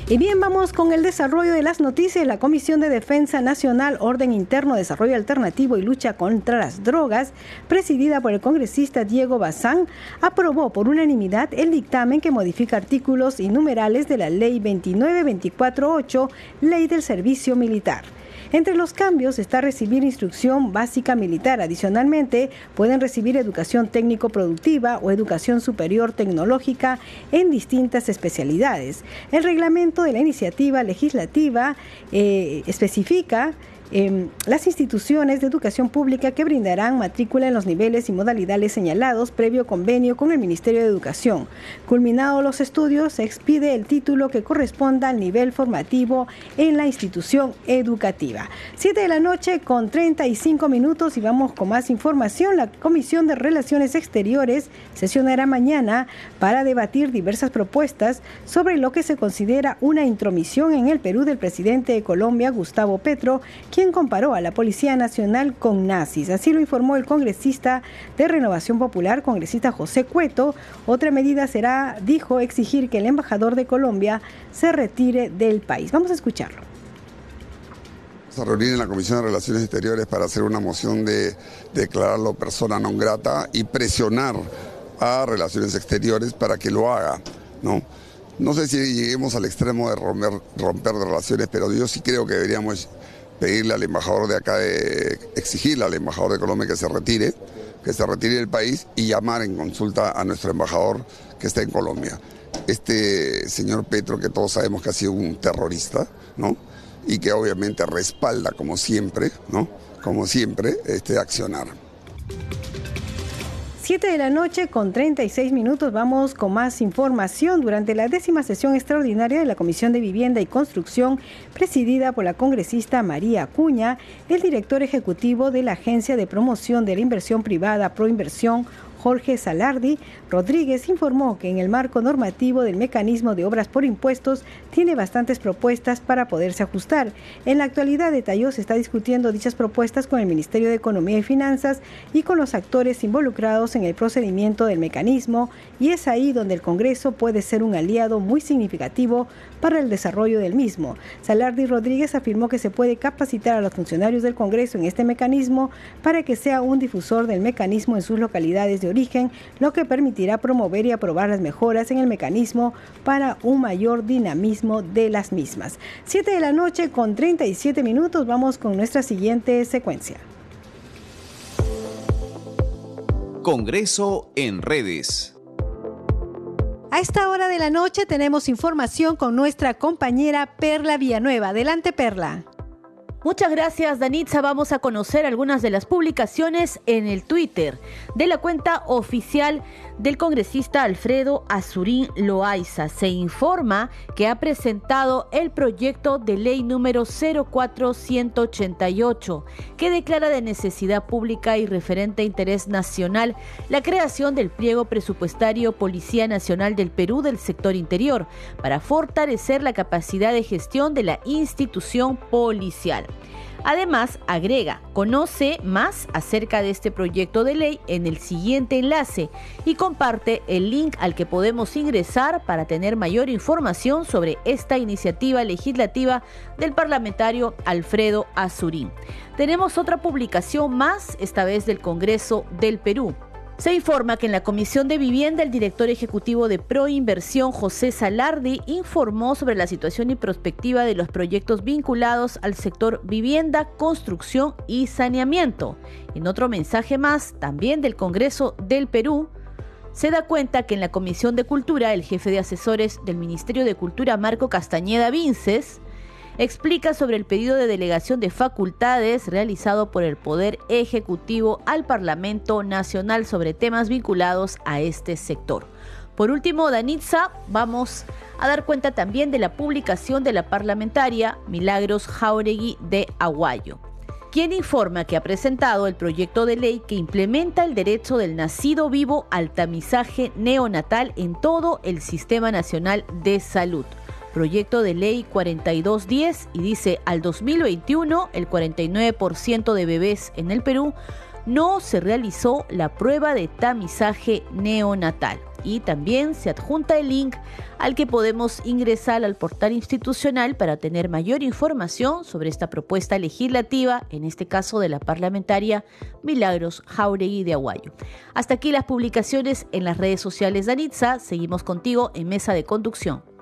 Y bien, vamos con el desarrollo de las noticias. La Comisión de Defensa Nacional, Orden Interno, Desarrollo Alternativo y Lucha contra las Drogas, presidida por el congresista Diego Bazán, aprobó por unanimidad el dictamen que modifica artículos y numerales de la Ley 29248, Ley del Servicio Militar. Entre los cambios está recibir instrucción básica militar. Adicionalmente, pueden recibir educación técnico-productiva o educación superior tecnológica en distintas especialidades. El reglamento de la iniciativa legislativa eh, especifica em, las instituciones de educación pública que brindarán matrícula en los niveles y modalidades señalados previo convenio con el Ministerio de Educación. Culminados los estudios, se expide el título que corresponda al nivel formativo en la institución educativa. Siete de la noche con 35 minutos y vamos con más información. La Comisión de Relaciones Exteriores sesionará mañana para debatir diversas propuestas sobre lo que se considera una intromisión en el Perú del presidente de Colombia, Gustavo Petro, quien comparó a la Policía Nacional con nazis. Así lo informó el congresista de Renovación Popular, congresista José Cueto. Otra medida será, dijo, exigir que el embajador de Colombia se retire del país. Vamos a escucharlo a reunir en la Comisión de Relaciones Exteriores para hacer una moción de, declararlo persona non grata y presionar a Relaciones Exteriores para que lo haga, ¿no? Sé si lleguemos al extremo de romper relaciones, pero yo sí creo que deberíamos pedirle al embajador de acá, de, exigirle al embajador de Colombia que se retire, que se retire del país y llamar en consulta a nuestro embajador que está en Colombia. Este señor Petro, que todos sabemos que ha sido un terrorista, ¿no? Y que obviamente respalda, como siempre, ¿no? Como siempre, este accionar. 7 de la noche con 36 minutos vamos con más información. Durante la décima sesión extraordinaria de la Comisión de Vivienda y Construcción, presidida por la congresista María Acuña, el director ejecutivo de la Agencia de Promoción de la Inversión Privada Proinversión, Jorge Salardi Rodríguez informó que en el marco normativo del mecanismo de obras por impuestos tiene bastantes propuestas para poderse ajustar. En la actualidad detalló se está discutiendo dichas propuestas con el Ministerio de Economía y Finanzas y con los actores involucrados en el procedimiento del mecanismo y es ahí donde el Congreso puede ser un aliado muy significativo para el desarrollo del mismo. Salardi Rodríguez afirmó que se puede capacitar a los funcionarios del Congreso en este mecanismo para que sea un difusor del mecanismo en sus localidades de origen, lo que permitirá promover y aprobar las mejoras en el mecanismo para un mayor dinamismo de las mismas. 7 de la noche con 37 minutos, vamos con nuestra siguiente secuencia. Congreso en redes. A esta hora de la noche tenemos información con nuestra compañera Perla Villanueva. Adelante, Perla. Muchas gracias, Danitza. Vamos a conocer algunas de las publicaciones en el Twitter de la cuenta oficial del congresista Alfredo Azurín Loaiza. Se informa que ha presentado el proyecto de ley número 04188 que declara de necesidad pública y referente a interés nacional la creación del pliego presupuestario Policía Nacional del Perú del sector interior para fortalecer la capacidad de gestión de la institución policial. Además, agrega, conoce más acerca de este proyecto de ley en el siguiente enlace y comparte el link al que podemos ingresar para tener mayor información sobre esta iniciativa legislativa del parlamentario Alfredo Azurín. Tenemos otra publicación más, esta vez del Congreso del Perú. Se informa que en la Comisión de Vivienda el director ejecutivo de Proinversión, José Salardi, informó sobre la situación y perspectiva de los proyectos vinculados al sector vivienda, construcción y saneamiento. En otro mensaje más, también del Congreso del Perú, se da cuenta que en la Comisión de Cultura el jefe de asesores del Ministerio de Cultura, Marco Castañeda Vinces, explica sobre el pedido de delegación de facultades realizado por el Poder Ejecutivo al Parlamento Nacional sobre temas vinculados a este sector. Por último, Danitza, vamos a dar cuenta también de la publicación de la parlamentaria Milagros Jauregui de Aguayo quien informa que ha presentado el proyecto de ley que implementa el derecho del nacido vivo al tamizaje neonatal en todo el Sistema Nacional de Salud proyecto de ley 4210 y dice al 2021 el 49% de bebés en el Perú no se realizó la prueba de tamizaje neonatal. Y también se adjunta el link al que podemos ingresar al portal institucional para tener mayor información sobre esta propuesta legislativa, en este caso de la parlamentaria Milagros Jauregui de Aguayo. Hasta aquí las publicaciones en las redes sociales de Anitza. Seguimos contigo en mesa de conducción.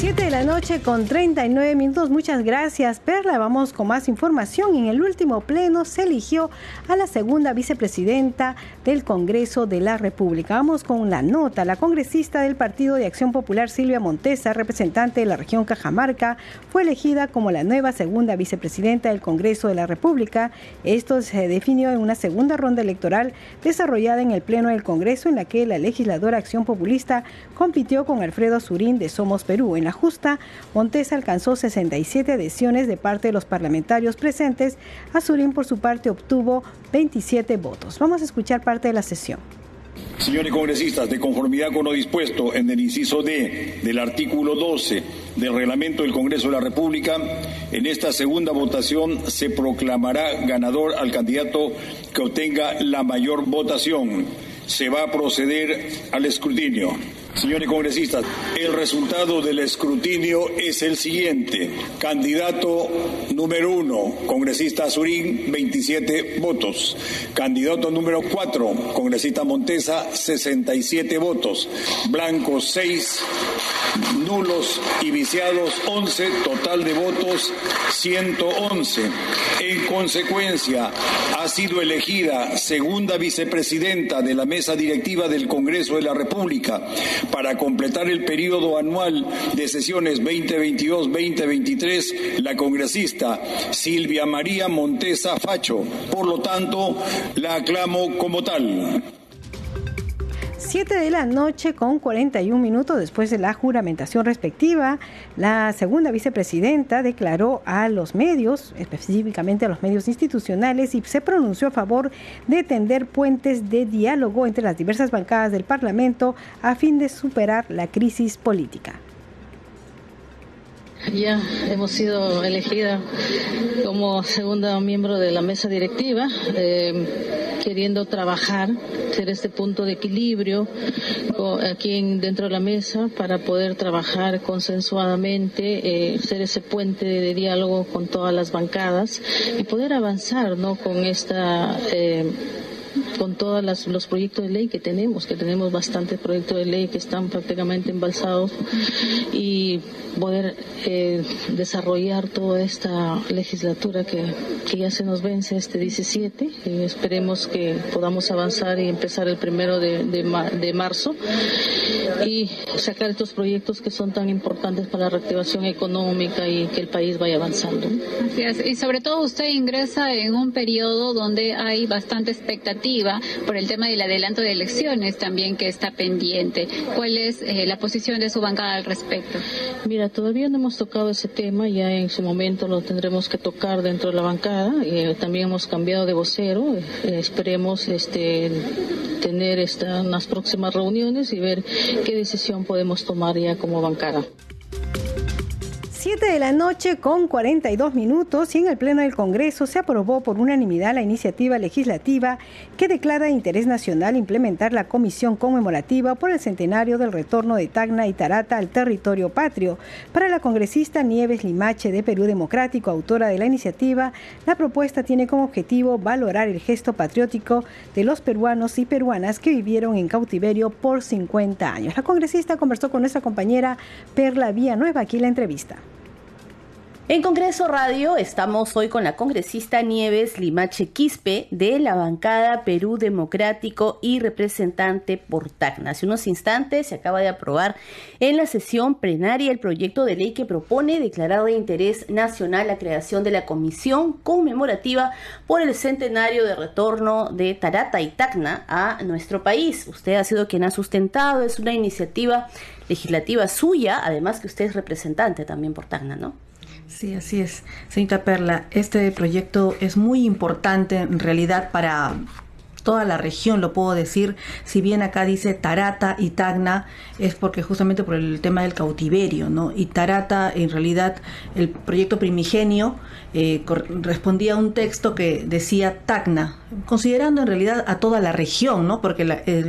7 de la noche con 39 minutos. Muchas gracias, Perla. Vamos con más información. En el último pleno se eligió a la segunda vicepresidenta del Congreso de la República. Vamos con la nota. La congresista del Partido de Acción Popular, Silvia Montesa, representante de la región Cajamarca, fue elegida como la nueva segunda vicepresidenta del Congreso de la República. Esto se definió en una segunda ronda electoral desarrollada en el Pleno del Congreso, en la que la legisladora Acción Populista compitió con Alfredo Surín de Somos Perú. Justa, Montesa alcanzó 67 adhesiones de parte de los parlamentarios presentes. Azurín, por su parte, obtuvo 27 votos. Vamos a escuchar parte de la sesión. Señores congresistas, de conformidad con lo dispuesto en el inciso D del artículo 12 del reglamento del Congreso de la República, en esta segunda votación se proclamará ganador al candidato que obtenga la mayor votación. Se va a proceder al escrutinio. Señores congresistas, el resultado del escrutinio es el siguiente. Candidato número uno, congresista Azurín, 27 votos. Candidato número cuatro, congresista Montesa, 67 votos. Blancos, 6. Nulos y viciados, 11. Total de votos, 111. En consecuencia, ha sido elegida segunda vicepresidenta de la mesa directiva del Congreso de la República para completar el periodo anual de sesiones 2022-2023 la congresista Silvia María Montesa Facho. Por lo tanto, la aclamo como tal. 7 de la noche con 41 minutos después de la juramentación respectiva, la segunda vicepresidenta declaró a los medios, específicamente a los medios institucionales, y se pronunció a favor de tender puentes de diálogo entre las diversas bancadas del Parlamento a fin de superar la crisis política. Ya hemos sido elegida como segunda miembro de la mesa directiva, eh, queriendo trabajar, ser este punto de equilibrio aquí dentro de la mesa para poder trabajar consensuadamente, eh, ser ese puente de diálogo con todas las bancadas y poder avanzar ¿no? con esta. Eh, con todos los proyectos de ley que tenemos, que tenemos bastantes proyectos de ley que están prácticamente embalsados y poder eh, desarrollar toda esta legislatura que, ya se nos vence este 17 y esperemos que podamos avanzar y empezar el primero de, de, marzo y sacar estos proyectos que son tan importantes para la reactivación económica y que el país vaya avanzando. Y sobre todo usted ingresa en un periodo donde hay bastante expectativa por el tema del adelanto de elecciones también que está pendiente. ¿Cuál es eh, la posición de su bancada al respecto? Mira, todavía no hemos tocado ese tema, ya en su momento lo tendremos que tocar dentro de la bancada. Eh, también hemos cambiado de vocero, eh, esperemos este, tener esta, unas próximas reuniones y ver qué decisión podemos tomar ya como bancada. 7 de la noche con 42 minutos y en el Pleno del Congreso se aprobó por unanimidad la iniciativa legislativa que declara de interés nacional implementar la comisión conmemorativa por el centenario del retorno de Tacna y Tarata al territorio patrio. Para la congresista Nieves Limache de Perú Democrático, autora de la iniciativa, la propuesta tiene como objetivo valorar el gesto patriótico de los peruanos y peruanas que vivieron en cautiverio por 50 años. La congresista conversó con nuestra compañera Perla Villanueva aquí la entrevista. En Congreso Radio estamos hoy con la congresista Nieves Limache Quispe de la bancada Perú Democrático y representante por Tacna. Hace unos instantes se acaba de aprobar en la sesión plenaria el proyecto de ley que propone declarar de interés nacional la creación de la comisión conmemorativa por el centenario de retorno de Tarata y Tacna a nuestro país. Usted ha sido quien ha sustentado, es una iniciativa legislativa suya, además que usted es representante también por Tacna, ¿no? Sí, así es. Señorita Perla, este proyecto es muy importante en realidad para toda la región, lo puedo decir, si bien acá dice Tarata y Tacna, es porque justamente por el tema del cautiverio, ¿no? Y Tarata, en realidad, el proyecto primigenio eh, respondía a un texto que decía Tacna, considerando en realidad a toda la región, ¿no? Porque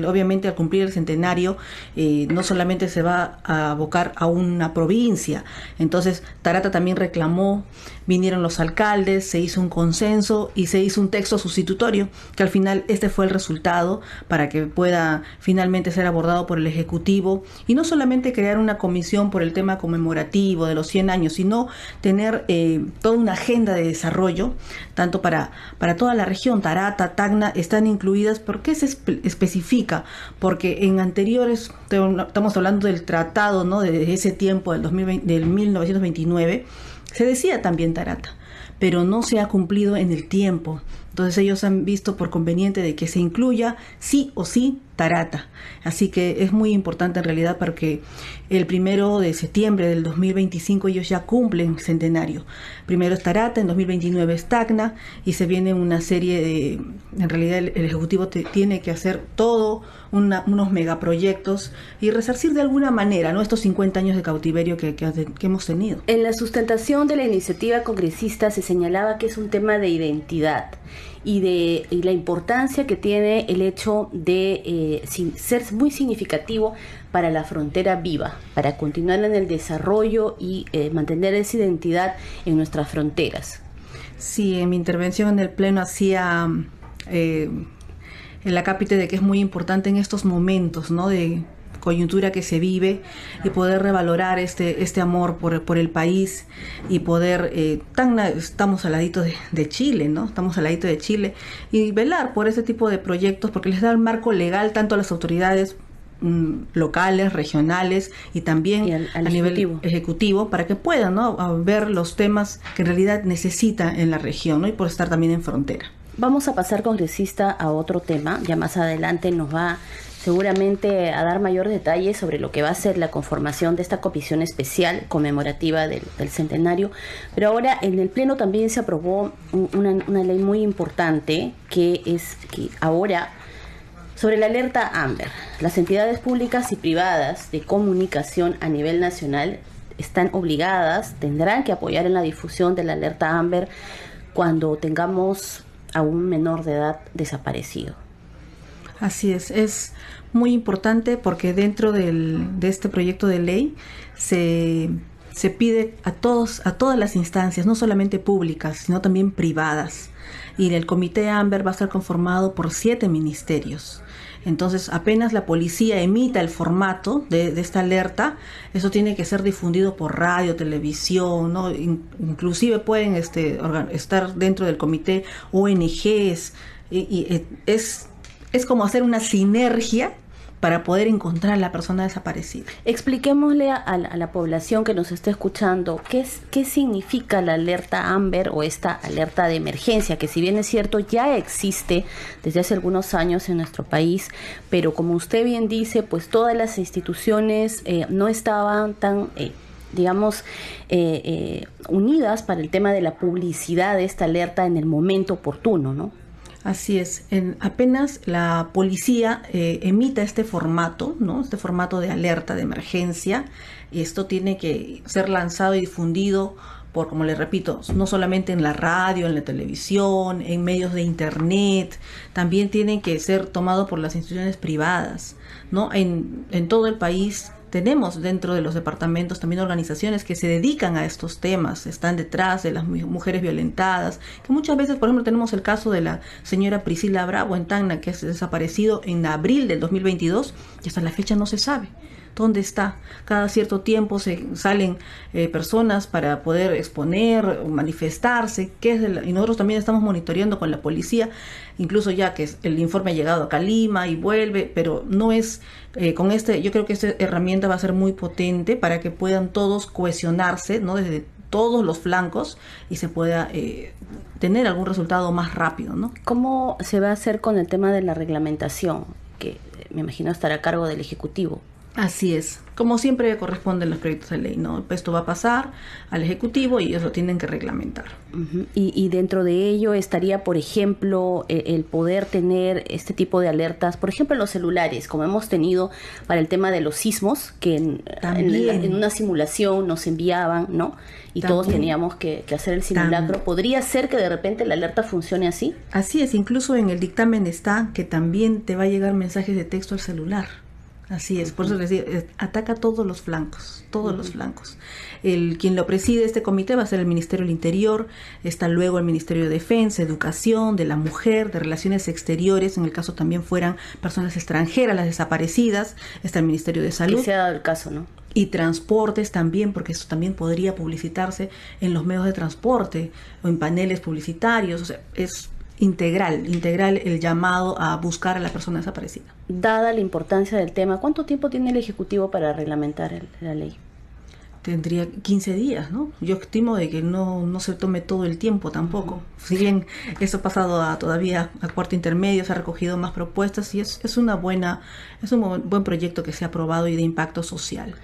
obviamente al cumplir el centenario eh, no solamente se va a abocar a una provincia, entonces Tarata también reclamó, vinieron los alcaldes, se hizo un consenso y se hizo un texto sustitutorio, que al final este fue el resultado para que pueda finalmente ser abordado por el Ejecutivo y no solamente crear una comisión por el tema conmemorativo de los 100 años, sino tener eh, toda una agenda de desarrollo, tanto para, para toda la región, Tarata, Tacna, están incluidas. ¿Por qué se especifica? Porque en anteriores, estamos hablando del tratado ¿no? de ese tiempo, del, 2020, del 1929, se decía también Tarata pero no se ha cumplido en el tiempo. Entonces ellos han visto por conveniente de que se incluya sí o sí Tarata. Así que es muy importante en realidad porque el primero de septiembre del 2025 ellos ya cumplen centenario. Primero es Tarata, en 2029 es Tacna y se viene una serie de, en realidad el, Ejecutivo tiene que hacer todo unos megaproyectos y resarcir de alguna manera ¿no? estos 50 años de cautiverio que, que hemos tenido. En la sustentación de la iniciativa congresista se señalaba que es un tema de identidad y de la importancia que tiene el hecho de eh, ser muy significativo para la frontera viva, para continuar en el desarrollo y eh, mantener esa identidad en nuestras fronteras. Sí, en mi intervención en el Pleno hacía eh, el acápite de que es muy importante en estos momentos, ¿no? De coyuntura que se vive y poder revalorar este, este amor por, por el país y poder, eh, tan, estamos al ladito de, Chile, ¿no? Estamos al ladito de Chile y velar por ese tipo de proyectos porque les da el marco legal tanto a las autoridades mm, locales, regionales y también a nivel ejecutivo para que puedan ¿no? ver los temas que en realidad necesita en la región ¿no? y por estar también en frontera. Vamos a pasar, congresista, a otro tema. Ya más adelante nos va seguramente a dar mayor detalle sobre lo que va a ser la conformación de esta comisión especial conmemorativa del, centenario. Pero ahora en el Pleno también se aprobó una, ley muy importante que es que ahora sobre la alerta AMBER. Las entidades públicas y privadas de comunicación a nivel nacional están obligadas, tendrán que apoyar en la difusión de la alerta AMBER cuando tengamos a un menor de edad desaparecido. Así es, es muy importante porque dentro del, de este proyecto de ley se, se pide a todos, a todas las instancias, no solamente públicas, sino también privadas. Y el comité AMBER va a estar conformado por siete ministerios. Entonces, apenas la policía emita el formato de, de, esta alerta, eso tiene que ser difundido por radio, televisión, ¿no? inclusive pueden este, estar dentro del comité ONGs, y, y eh, es es como hacer una sinergia para poder encontrar a la persona desaparecida. Expliquémosle a, la población que nos está escuchando qué, es, qué significa la alerta AMBER o esta alerta de emergencia, que si bien es cierto ya existe desde hace algunos años en nuestro país, pero como usted bien dice, pues todas las instituciones eh, no estaban tan... Eh, digamos, eh, unidas para el tema de la publicidad de esta alerta en el momento oportuno, ¿no? Así es, en, apenas la policía eh, emita este formato, ¿no? Este formato de alerta de emergencia, y esto tiene que ser lanzado y difundido por, como les repito, no solamente en la radio, en la televisión, en medios de internet, también tiene que ser tomado por las instituciones privadas, ¿no? En, en todo el país tenemos dentro de los departamentos también organizaciones que se dedican a estos temas, están detrás de las mujeres violentadas, que muchas veces, por ejemplo, tenemos el caso de la señora Priscila Bravo en Tacna, que ha desaparecido en abril del 2022 y hasta la fecha no se sabe dónde está. Cada cierto tiempo se salen eh, personas para poder exponer, manifestarse, qué es y nosotros también estamos monitoreando con la policía, incluso ya que el informe ha llegado a Calima y vuelve, pero no es eh, con este, yo creo que esta herramienta va a ser muy potente para que puedan todos cohesionarse, ¿no? Desde todos los flancos y se pueda eh, tener algún resultado más rápido, ¿no? ¿Cómo se va a hacer con el tema de la reglamentación? Que me imagino estará a cargo del Ejecutivo. Así es, como siempre corresponden los proyectos de ley, ¿no? Esto va a pasar al Ejecutivo y ellos lo tienen que reglamentar. y, dentro de ello estaría, por ejemplo, e, el, poder tener este tipo de alertas, por ejemplo, en los celulares, como hemos tenido para el tema de los sismos, que en, una simulación nos enviaban, ¿no? Y todos teníamos que, hacer el simulacro. ¿Podría ser que de repente la alerta funcione así? Así es, incluso en el dictamen está que también te va a llegar mensajes de texto al celular Así es, por eso les digo, ataca todos los flancos, todos los flancos. El, quien lo preside este comité va a ser el Ministerio del Interior, está luego el Ministerio de Defensa, Educación, de la Mujer, de Relaciones Exteriores, en el caso también fueran personas extranjeras, las desaparecidas, está el Ministerio de Salud. Que se ha dado el caso, ¿no? Y transportes también, porque eso también podría publicitarse en los medios de transporte o en paneles publicitarios, o sea, es integral, integral el llamado a buscar a la persona desaparecida. Dada la importancia del tema, ¿cuánto tiempo tiene el Ejecutivo para reglamentar la ley? Tendría 15 días, ¿no? Yo estimo de que no, no se tome todo el tiempo tampoco. Si bien eso ha pasado a, todavía a cuarto intermedio, se ha recogido más propuestas y es, es una buena, es un buen proyecto que se ha aprobado y de impacto social.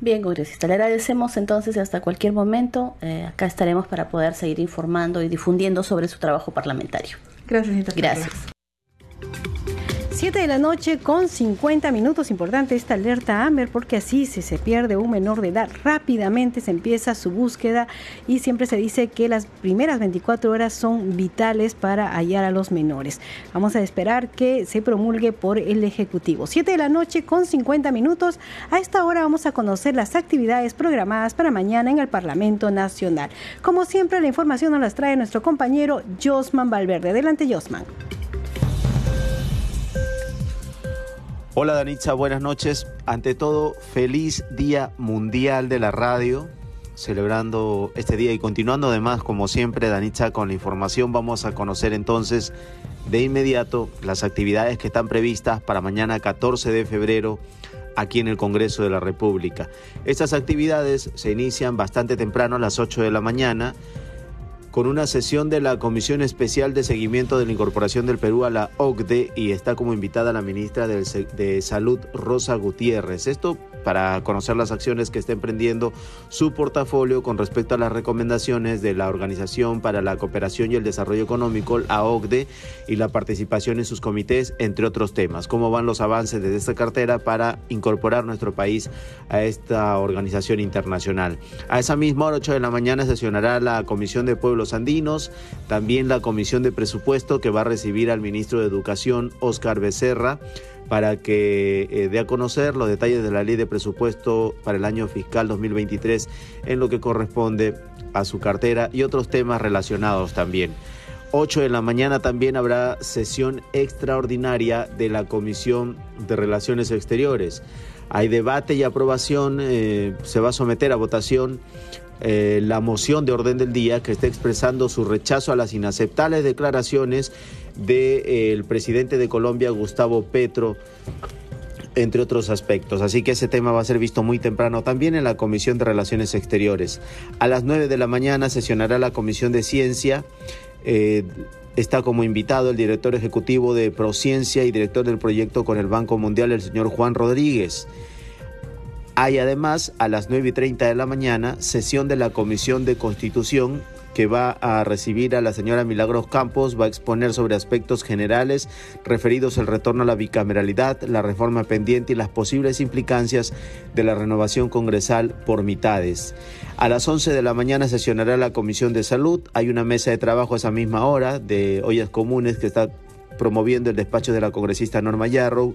Bien, congresista, le agradecemos entonces hasta cualquier momento. Eh, acá estaremos para poder seguir informando y difundiendo sobre su trabajo parlamentario. Gracias, Gracias. 7 de la noche con 50 minutos. Importante esta alerta Amber porque así si se pierde un menor de edad rápidamente se empieza su búsqueda y siempre se dice que las primeras 24 horas son vitales para hallar a los menores. Vamos a esperar que se promulgue por el Ejecutivo. 7 de la noche con 50 minutos. A esta hora vamos a conocer las actividades programadas para mañana en el Parlamento Nacional. Como siempre la información nos las trae nuestro compañero Josman Valverde. Adelante Josman. Hola Danitza, buenas noches. Ante todo, feliz Día Mundial de la Radio. Celebrando este día y continuando además, como siempre, Danitza, con la información, vamos a conocer entonces de inmediato las actividades que están previstas para mañana 14 de febrero aquí en el Congreso de la República. Estas actividades se inician bastante temprano a las 8 de la mañana con una sesión de la Comisión Especial de Seguimiento de la Incorporación del Perú a la OCDE y está como invitada la ministra de Salud, Rosa Gutiérrez. Esto para conocer las acciones que está emprendiendo su portafolio con respecto a las recomendaciones de la Organización para la Cooperación y el Desarrollo Económico, la OCDE, y la participación en sus comités, entre otros temas. ¿Cómo van los avances de esta cartera para incorporar nuestro país a esta organización internacional? A esa misma hora, 8 de la mañana, sesionará la Comisión de Pueblos Andinos, también la Comisión de Presupuesto que va a recibir al ministro de Educación, Óscar Becerra para que eh, dé a conocer los detalles de la ley de presupuesto para el año fiscal 2023 en lo que corresponde a su cartera y otros temas relacionados también. 8 de la mañana también habrá sesión extraordinaria de la Comisión de Relaciones Exteriores. Hay debate y aprobación, eh, se va a someter a votación eh, la moción de orden del día que está expresando su rechazo a las inaceptables declaraciones del presidente de Colombia, Gustavo Petro entre otros aspectos. Así que ese tema va a ser visto muy temprano también en la Comisión de Relaciones Exteriores. A las 9 de la mañana sesionará la Comisión de Ciencia. Eh, está como invitado el director ejecutivo de Prociencia y director del proyecto con el Banco Mundial, el señor Juan Rodríguez. Hay además a las 9 y 30 de la mañana sesión de la Comisión de Constitución que va a recibir a la señora Milagros Campos, va a exponer sobre aspectos generales referidos al retorno a la bicameralidad, la reforma pendiente y las posibles implicancias de la renovación congresal por mitades. A las 11 de la mañana sesionará la Comisión de Salud. Hay una mesa de trabajo a esa misma hora de ollas comunes que está promoviendo el despacho de la congresista Norma Yarrow.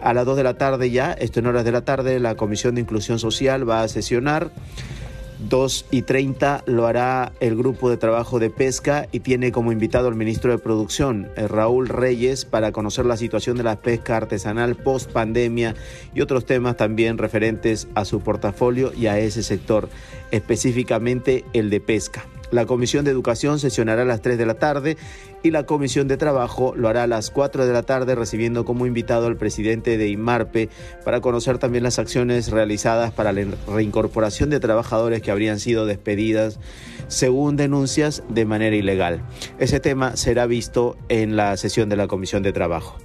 A las 2 de la tarde ya, esto en horas de la tarde, la Comisión de Inclusión Social va a sesionar. 2 y 30 lo hará el grupo de trabajo de pesca y tiene como invitado al ministro de Producción, eh, Raúl Reyes, para conocer la situación de la pesca artesanal post pandemia y otros temas también referentes a su portafolio y a ese sector, específicamente el de pesca. La Comisión de Educación sesionará a las 3 de la tarde y la Comisión de Trabajo lo hará a las 4 de la tarde recibiendo como invitado al presidente de IMARPE para conocer también las acciones realizadas para la reincorporación de trabajadores que habrían sido despedidas según denuncias de manera ilegal. Ese tema será visto en la sesión de la Comisión de Trabajo.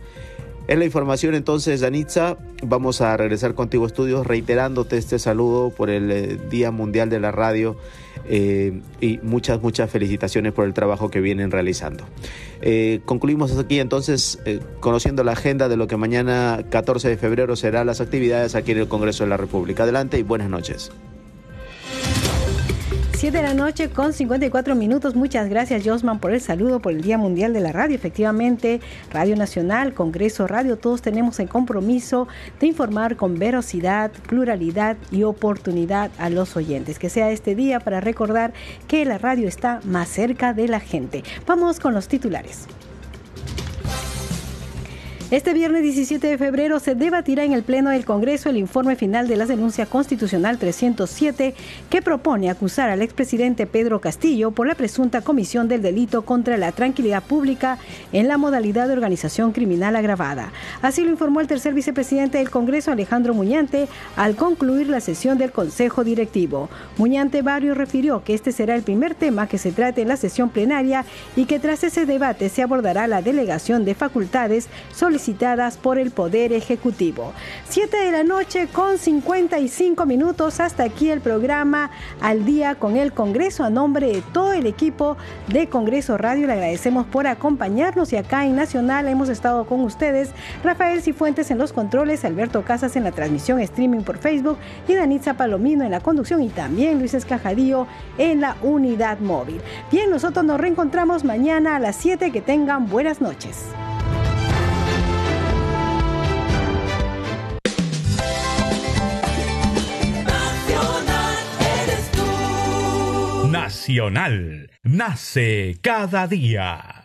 En la información entonces, Danitza, vamos a regresar contigo estudios reiterándote este saludo por el eh, Día Mundial de la Radio eh, y muchas, muchas felicitaciones por el trabajo que vienen realizando. Eh, concluimos aquí entonces conociendo la agenda de lo que mañana 14 de febrero serán las actividades aquí en el Congreso de la República. Adelante y buenas noches. 7 de la noche con 54 minutos. Muchas gracias, Josman, por el saludo por el Día Mundial de la Radio. Efectivamente, Radio Nacional, Congreso Radio, todos tenemos el compromiso de informar con verosidad, pluralidad y oportunidad a los oyentes. Que sea este día para recordar que la radio está más cerca de la gente. Vamos con los titulares. Este viernes 17 de febrero se debatirá en el Pleno del Congreso el informe final de la denuncia constitucional 307 que propone acusar al expresidente Pedro Castillo por la presunta comisión del delito contra la tranquilidad pública en la modalidad de organización criminal agravada. Así lo informó el tercer vicepresidente del Congreso, Alejandro Muñante, al concluir la sesión del Consejo Directivo. Muñante Barrio refirió que este será el primer tema que se trate en la sesión plenaria y que tras ese debate se abordará la delegación de facultades solicitadas citadas por el Poder Ejecutivo. Siete de la noche con 55 minutos. Hasta aquí el programa Al Día con el Congreso. A nombre de todo el equipo de Congreso Radio, le agradecemos por acompañarnos y acá en Nacional hemos estado con ustedes Rafael Cifuentes en los controles, Alberto Casas en la transmisión streaming por Facebook y Danitza Palomino en la conducción y también Luis Escajadío en la unidad móvil. Bien, nosotros nos reencontramos mañana a las 7. Que tengan buenas noches. Nacional. Nace cada día.